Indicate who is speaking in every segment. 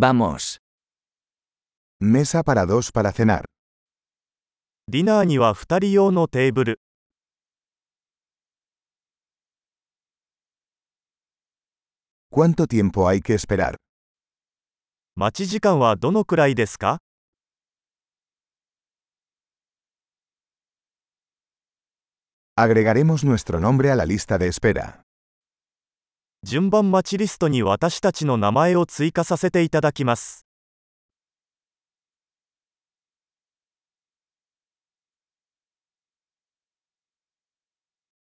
Speaker 1: Vamos.
Speaker 2: Mesa para dos para cenar.
Speaker 3: ディナーには2人用のテーブル。
Speaker 2: ¿Cuánto tiempo hay que esperar?
Speaker 3: 待ち時間はどのくらいですか
Speaker 2: Agregaremos nuestro nombre a la lista de espera.
Speaker 3: 順番待ちリストに私たちの名前を追加させていただきます。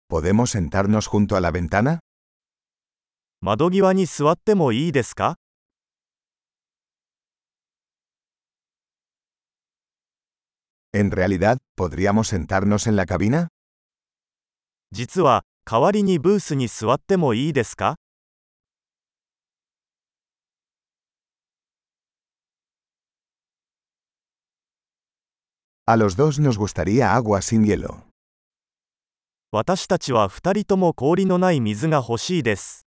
Speaker 2: ¿Podemos sentarnos junto a la ventana?
Speaker 3: 窓際に座ってもいいですか
Speaker 2: En realidad, ¿podríamos sentarnos en la cabina?
Speaker 3: 実は、代わりにブースに座ってもいいですか
Speaker 2: A los dos nos gustaría agua sin hielo.
Speaker 3: 私たちは2人とも氷のない水が欲しいです。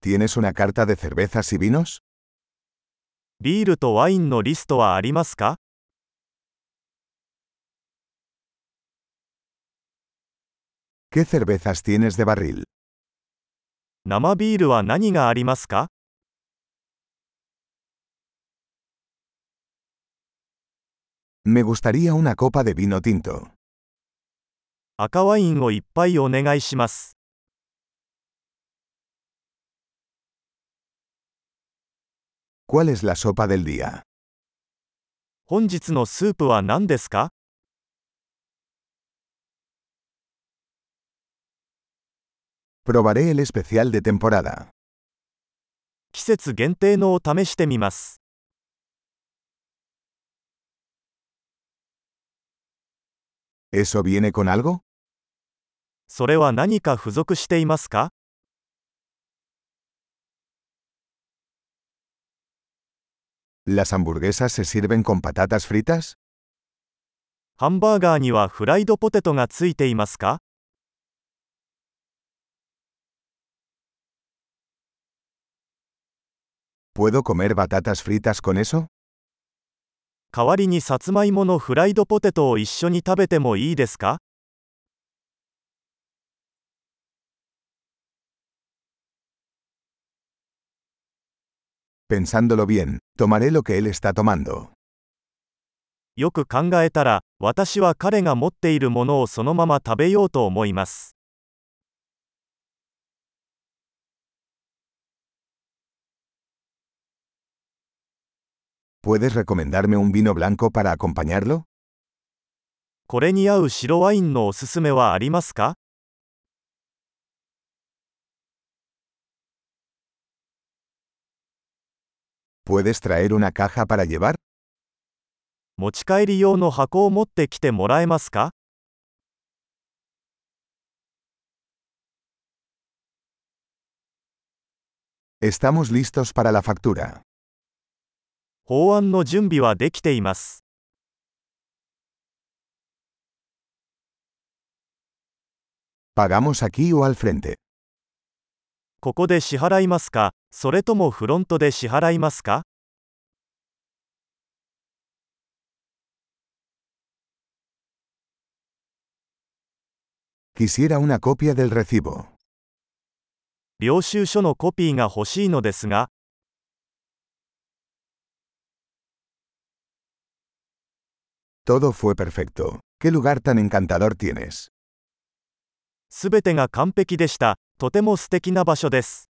Speaker 2: ¿Tienes una carta de cervezas y vinos?
Speaker 3: ビールとワインのリストはありますか
Speaker 2: ¿Qué cervezas tienes de barril?
Speaker 3: 生ビールは何がありますか
Speaker 2: Me gustaría una copa de vino tinto.
Speaker 3: 赤ワインをいっぱいお願いします。
Speaker 2: ¿Cuál es la sopa del día?
Speaker 3: 本日のスープは何ですか
Speaker 2: Probaré el especial de temporada.
Speaker 3: 季節限定のを試してみます。
Speaker 2: ¿Eso viene con algo?
Speaker 3: それは何か付属していますか
Speaker 2: ¿Las hamburguesas se sirven con patatas fritas?
Speaker 3: ハンバーガーにはフライドポテトがついていますか
Speaker 2: ¿Puedo comer batatas fritas con eso?
Speaker 3: 代わりにさつまいものフライドポテトを一緒に食べてもいいですか
Speaker 2: Pensándolo bien, tomaré lo que él está tomando.
Speaker 3: よく考えたら、私は彼が持っているものをそのまま食べようと思います。
Speaker 2: ¿Puedes recomendarme un vino blanco para acompañarlo?
Speaker 3: これに合う白ワインのおすすめはありますか
Speaker 2: ¿Puedes traer una caja para llevar?
Speaker 3: 持ち帰り用の箱を持ってきてもらえますか
Speaker 2: Estamos listos para la factura.
Speaker 3: 法案の準備はできています。
Speaker 2: ¿Pagamos aquí o al frente?
Speaker 3: ここで支払いますか？それともフロントで支払いますか
Speaker 2: ？Quisiera una copia del recibo.
Speaker 3: 領収書のコピーが欲しいのですが、
Speaker 2: Todo fue perfecto. ¿Qué lugar tan encantador tienes?
Speaker 3: すべてが完璧でした。とても素敵な場所です。